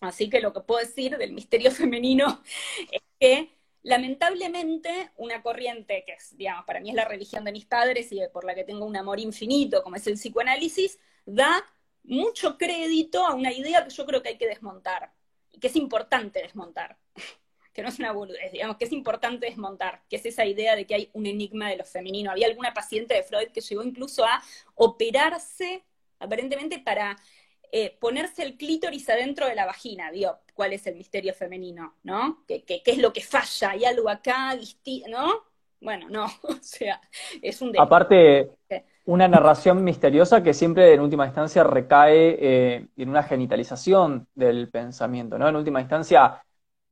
Así que lo que puedo decir del misterio femenino es que lamentablemente una corriente que es, digamos, para mí es la religión de mis padres y por la que tengo un amor infinito, como es el psicoanálisis, da mucho crédito a una idea que yo creo que hay que desmontar y que es importante desmontar, que no es una boludez, digamos, que es importante desmontar, que es esa idea de que hay un enigma de lo femenino. Había alguna paciente de Freud que llegó incluso a operarse aparentemente para eh, ponerse el clítoris adentro de la vagina, digo, cuál es el misterio femenino, ¿no? ¿Qué, es lo que falla? Hay algo acá, ¿no? Bueno, no, o sea, es un... Aparte, una narración misteriosa que siempre en última instancia recae eh, en una genitalización del pensamiento, ¿no? En última instancia,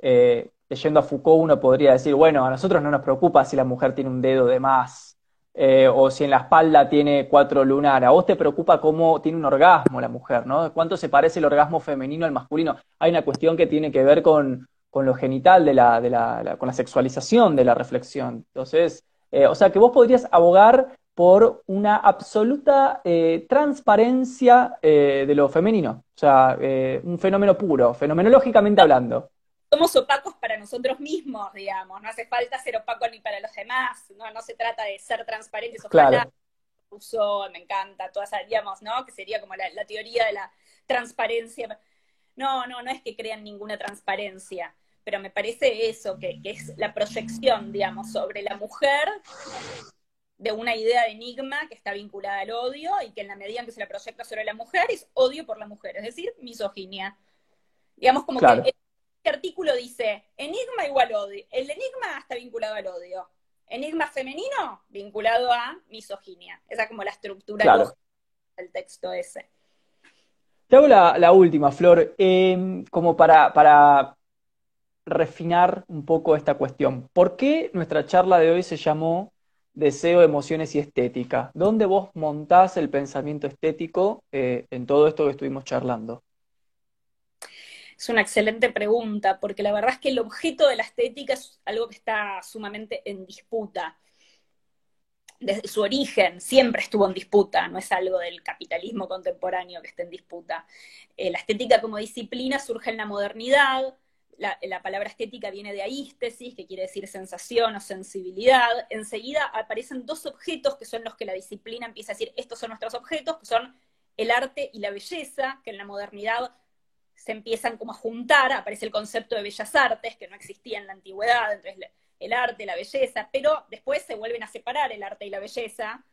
eh, leyendo a Foucault uno podría decir, bueno, a nosotros no nos preocupa si la mujer tiene un dedo de más, eh, o si en la espalda tiene cuatro lunar, a vos te preocupa cómo tiene un orgasmo la mujer, ¿no? ¿Cuánto se parece el orgasmo femenino al masculino? Hay una cuestión que tiene que ver con, lo genital, de la, de la, con la sexualización de la reflexión. Entonces, o sea, que vos podrías abogar por una absoluta eh, transparencia eh, de lo femenino, o sea, eh, un fenómeno puro, fenomenológicamente hablando. Somos opacos para nosotros mismos, digamos, no hace falta ser opaco ni para los demás, no, no se trata de ser transparentes, ojalá claro. uso, me encanta, todas, digamos, ¿no? Que sería como la, teoría de la transparencia. No, no, no es que crean ninguna transparencia, pero me parece eso, que, que es la proyección, digamos, sobre la mujer de una idea de enigma que está vinculada al odio y que en la medida en que se la proyecta sobre la mujer es odio por la mujer, es decir, misoginia. Digamos como que artículo dice, enigma igual odio. El enigma está vinculado al odio. Enigma femenino vinculado a misoginia. Esa es como la estructura del texto ese. Te hago la, última, Flor, em, como para, para refinar un poco esta cuestión. ¿Por qué nuestra charla de hoy se llamó deseo, emociones y estética. ¿Dónde vos montás el pensamiento estético eh, en todo esto que estuvimos charlando? Es una excelente pregunta, porque la verdad es que el objeto de la estética es algo que está sumamente en disputa. Desde su origen siempre estuvo en disputa, no es algo del capitalismo contemporáneo que esté en disputa. Eh, la estética como disciplina surge en la modernidad, la, palabra estética viene de aístesis, que quiere decir sensación o sensibilidad. Enseguida aparecen dos objetos que son los que la disciplina empieza a decir, estos son nuestros objetos, que son el arte y la belleza, que en la modernidad se empiezan como a juntar, aparece el concepto de bellas artes, que no existía en la antigüedad, entonces el arte, la belleza, pero después se vuelven a separar el arte y la belleza,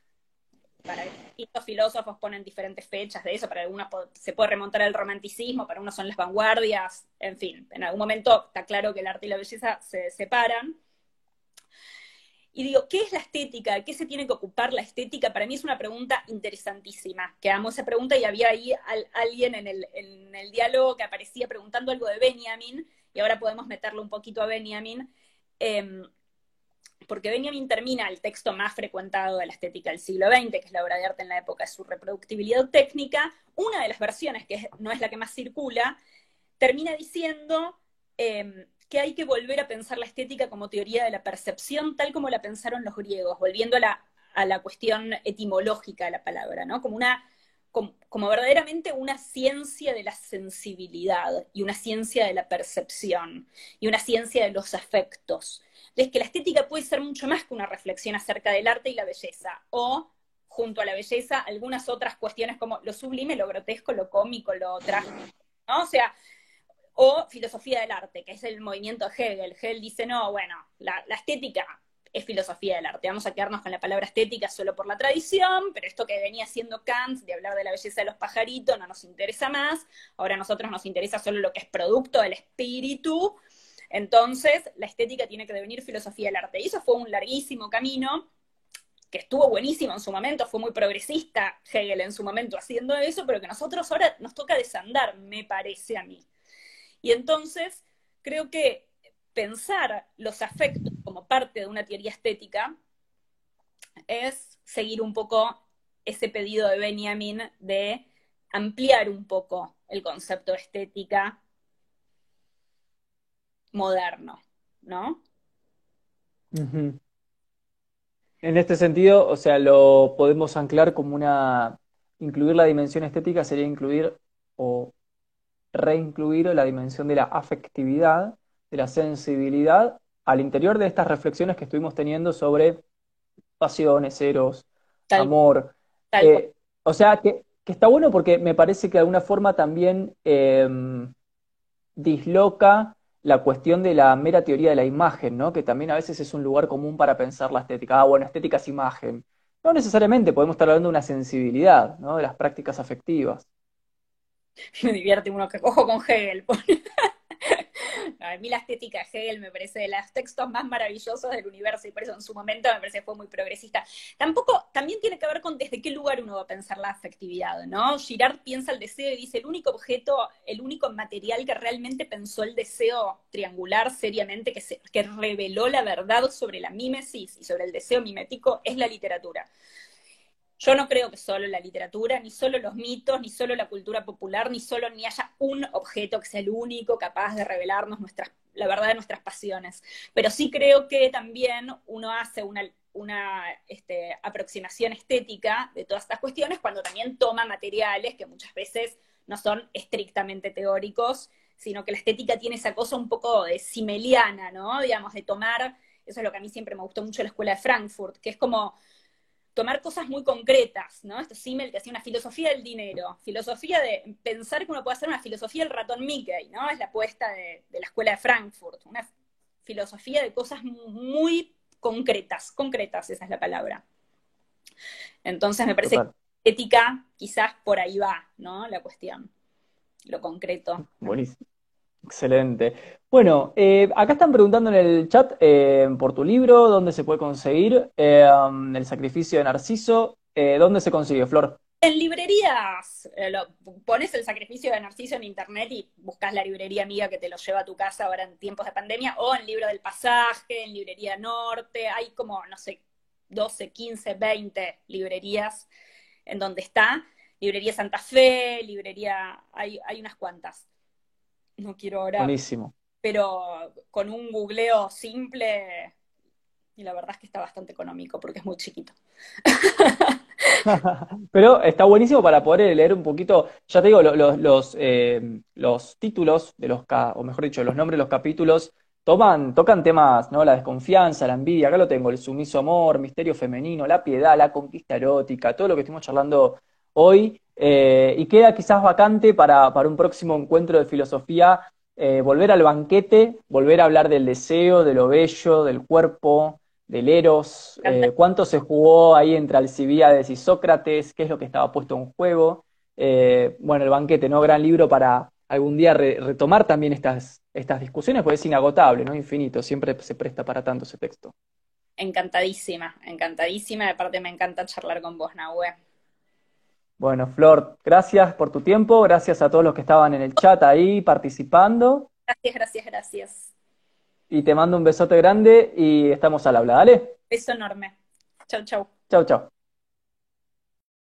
para distintos filósofos ponen diferentes fechas de eso, para algunos se puede remontar al romanticismo, para unos son las vanguardias, en fin, en algún momento está claro que el arte y la belleza se separan. Y digo, ¿qué es la estética? ¿Qué se tiene que ocupar la estética? Para mí es una pregunta interesantísima, que amo esa pregunta y había ahí alguien en el, en el diálogo que aparecía preguntando algo de Benjamin, y ahora podemos meterlo un poquito a Benjamin. Eh, porque Benjamin termina el texto más frecuentado de la estética del siglo XX, que es la obra de arte en la época de su reproductibilidad técnica, una de las versiones, que no es la que más circula, termina diciendo em, que hay que volver a pensar la estética como teoría de la percepción, tal como la pensaron los griegos, volviendo a la, a la cuestión etimológica de la palabra, ¿no? Como una como, verdaderamente una ciencia de la sensibilidad y una ciencia de la percepción y una ciencia de los afectos. Entonces, que la estética puede ser mucho más que una reflexión acerca del arte y la belleza, o junto a la belleza, algunas otras cuestiones como lo sublime, lo grotesco, lo cómico, lo trágico, ¿no? O sea, o filosofía del arte, que es el movimiento Hegel. Hegel dice, no, bueno, la estética es filosofía del arte. Vamos a quedarnos con la palabra estética solo por la tradición, pero esto que venía siendo Kant de hablar de la belleza de los pajaritos no nos interesa más. Ahora a nosotros nos interesa solo lo que es producto del espíritu. Entonces, la estética tiene que devenir filosofía del arte. Y eso fue un larguísimo camino que estuvo buenísimo en su momento, fue muy progresista Hegel en su momento haciendo eso, pero que nosotros ahora nos toca desandar, me parece a mí. Y entonces, creo que pensar los afectos como parte de una teoría estética es seguir un poco ese pedido de Benjamin de ampliar un poco el concepto de estética moderno, ¿no? En este sentido, o sea, lo podemos anclar como una... Incluir la dimensión estética sería incluir o reincluir la dimensión de la afectividad de la sensibilidad al interior de estas reflexiones que estuvimos teniendo sobre pasiones, eros, amor. Eh, o sea, que, está bueno porque me parece que de alguna forma también em, disloca la cuestión de la mera teoría de la imagen, ¿no? Que también a veces es un lugar común para pensar la estética. Ah, bueno, estética es imagen. No necesariamente, podemos estar hablando de una sensibilidad, ¿no? De las prácticas afectivas. Me divierte uno que cojo con Hegel. A mí la estética de Hegel me parece de los textos más maravillosos del universo y por eso en su momento me parece que fue muy progresista. Tampoco, también tiene que ver con desde qué lugar uno va a pensar la afectividad, ¿no? Girard piensa el deseo y dice el único objeto, el único material que realmente pensó el deseo triangular seriamente, que, se, que reveló la verdad sobre la mímesis y sobre el deseo mimético, es la literatura. Yo no creo que solo la literatura, ni solo los mitos, ni solo la cultura popular, ni solo ni haya un objeto que sea el único capaz de revelarnos nuestras, la verdad de nuestras pasiones. Pero sí creo que también uno hace una, este, aproximación estética de todas estas cuestiones cuando también toma materiales que muchas veces no son estrictamente teóricos, sino que la estética tiene esa cosa un poco de simeliana, ¿no? Digamos, de tomar, eso es lo que a mí siempre me gustó mucho de la escuela de Frankfurt, que es como tomar cosas muy concretas, ¿no? Este Simmel que hacía una filosofía del dinero, filosofía de pensar que uno puede hacer una filosofía del ratón Mickey, ¿no? Es la apuesta de, la escuela de Frankfurt, una filosofía de cosas muy concretas, concretas, esa es la palabra. Entonces me parece que ética quizás por ahí va, ¿no? La cuestión, lo concreto. Buenísimo. Excelente. Bueno, eh, acá están preguntando en el chat eh, por tu libro, dónde se puede conseguir eh, El sacrificio de Narciso. ¿Dónde se consigue, Flor? En librerías, pones el sacrificio de Narciso en internet y buscas la librería amiga que te lo lleva a tu casa ahora en tiempos de pandemia, o en Libro del Pasaje, en Librería Norte, hay como, no sé, 12, 15, 20 librerías en donde está. Librería Santa Fe, librería, hay, hay unas cuantas no quiero ahora. Buenísimo. Pero con un googleo simple, y la verdad es que está bastante económico porque es muy chiquito. Pero está buenísimo para poder leer un poquito, ya te digo, los, los, eh, los títulos de los, o mejor dicho, los nombres de los capítulos toman, tocan temas, ¿no? La desconfianza, la envidia, acá lo tengo, el sumiso amor, misterio femenino, la piedad, la conquista erótica, todo lo que estuvimos charlando hoy. Eh, y queda quizás vacante para, un próximo encuentro de filosofía eh, volver al banquete, volver a hablar del deseo, de lo bello, del cuerpo, del eros, eh, cuánto se jugó ahí entre Alcibíades y Sócrates, qué es lo que estaba puesto en juego. bueno, el banquete, ¿no? Gran libro para algún día retomar también estas, estas discusiones, porque es inagotable, ¿no? Infinito, siempre se presta para tanto ese texto. Encantadísima, encantadísima. De parte me encanta charlar con vos, Nahue. Bueno, Flor, gracias por tu tiempo, gracias a todos los que estaban en el chat ahí participando. Gracias, gracias, gracias. Y te mando un besote grande y estamos al habla, dale. Beso enorme. Chau, chau. Chau, chau.